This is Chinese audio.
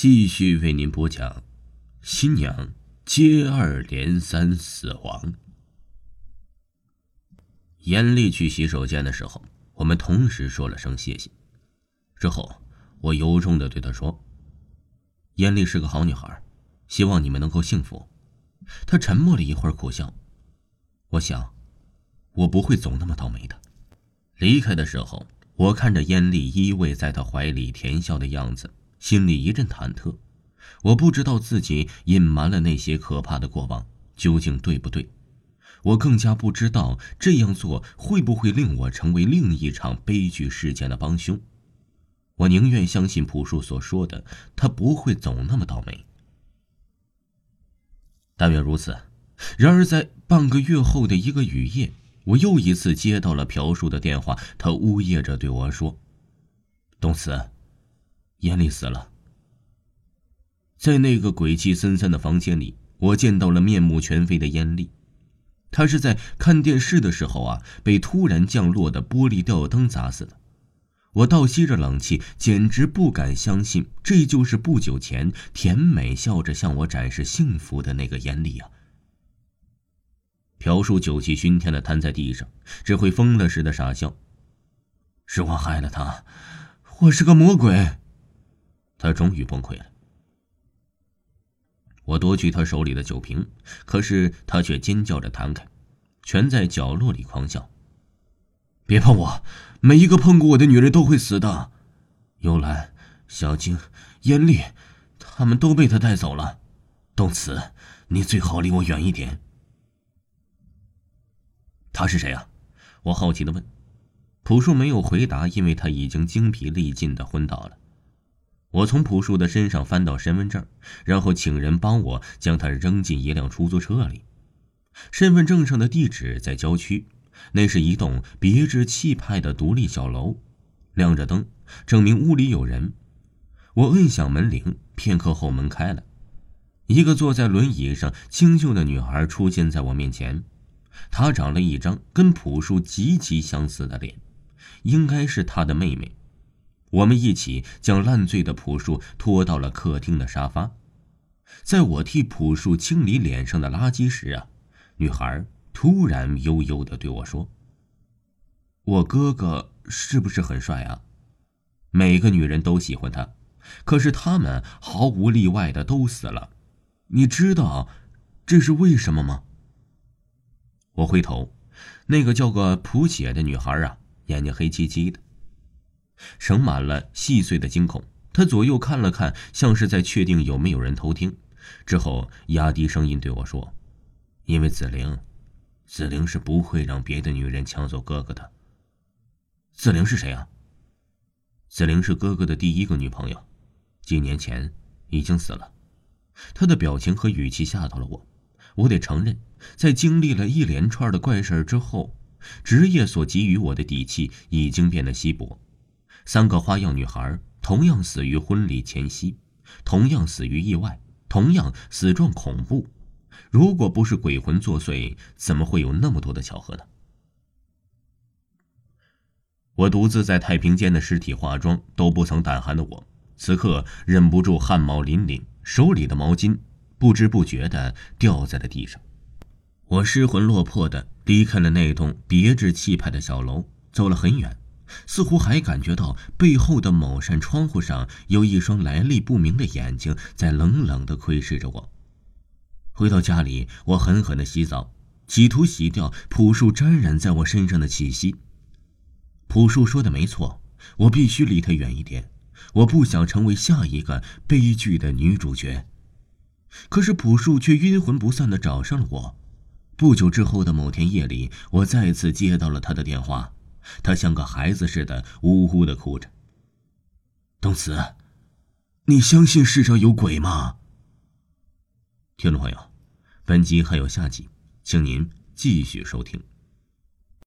继续为您播讲：新娘接二连三死亡。严厉去洗手间的时候，我们同时说了声谢谢。之后，我由衷的对她说：“严厉是个好女孩，希望你们能够幸福。”她沉默了一会儿，苦笑。我想，我不会总那么倒霉的。离开的时候，我看着燕丽依偎在他怀里甜笑的样子，心里一阵忐忑。我不知道自己隐瞒了那些可怕的过往究竟对不对，我更加不知道这样做会不会令我成为另一场悲剧事件的帮凶。我宁愿相信朴树所说的，他不会总那么倒霉。但愿如此。然而，在半个月后的一个雨夜。我又一次接到了朴树的电话，他呜咽着对我说：“东慈，严厉死了。”在那个鬼气森森的房间里，我见到了面目全非的严厉。他是在看电视的时候啊，被突然降落的玻璃吊灯砸死的。我倒吸着冷气，简直不敢相信，这就是不久前甜美笑着向我展示幸福的那个严厉啊！朴树酒气熏天的瘫在地上，只会疯了似的傻笑。是我害了他，我是个魔鬼。他终于崩溃了。我夺去他手里的酒瓶，可是他却尖叫着弹开，蜷在角落里狂笑。别碰我！每一个碰过我的女人都会死的。幽兰、小静、艳丽，他们都被他带走了。动词，你最好离我远一点。他是谁啊？我好奇的问。朴树没有回答，因为他已经精疲力尽的昏倒了。我从朴树的身上翻到身份证，然后请人帮我将他扔进一辆出租车里。身份证上的地址在郊区，那是一栋别致气派的独立小楼，亮着灯，证明屋里有人。我摁响门铃，片刻后门开了，一个坐在轮椅上清秀的女孩出现在我面前。她长了一张跟朴树极其相似的脸，应该是他的妹妹。我们一起将烂醉的朴树拖到了客厅的沙发。在我替朴树清理脸上的垃圾时啊，女孩突然悠悠的对我说：“我哥哥是不是很帅啊？每个女人都喜欢他，可是他们毫无例外的都死了。你知道这是为什么吗？”我回头，那个叫个朴姐的女孩啊，眼睛黑漆漆的，盛满了细碎的惊恐。他左右看了看，像是在确定有没有人偷听，之后压低声音对我说：“因为紫菱，紫菱是不会让别的女人抢走哥哥的。”紫菱是谁啊？紫菱是哥哥的第一个女朋友，几年前已经死了。他的表情和语气吓到了我。我得承认，在经历了一连串的怪事之后，职业所给予我的底气已经变得稀薄。三个花样女孩同样死于婚礼前夕，同样死于意外，同样死状恐怖。如果不是鬼魂作祟，怎么会有那么多的巧合呢？我独自在太平间的尸体化妆都不曾胆寒的我，此刻忍不住汗毛淋漓，手里的毛巾。不知不觉的掉在了地上，我失魂落魄的离开了那栋别致气派的小楼，走了很远，似乎还感觉到背后的某扇窗户上有一双来历不明的眼睛在冷冷的窥视着我。回到家里，我狠狠的洗澡，企图洗掉朴树沾染在我身上的气息。朴树说的没错，我必须离他远一点，我不想成为下一个悲剧的女主角。可是朴树却阴魂不散的找上了我。不久之后的某天夜里，我再次接到了他的电话，他像个孩子似的呜呜的哭着。东子，你相信世上有鬼吗？听众朋友，本集还有下集，请您继续收听。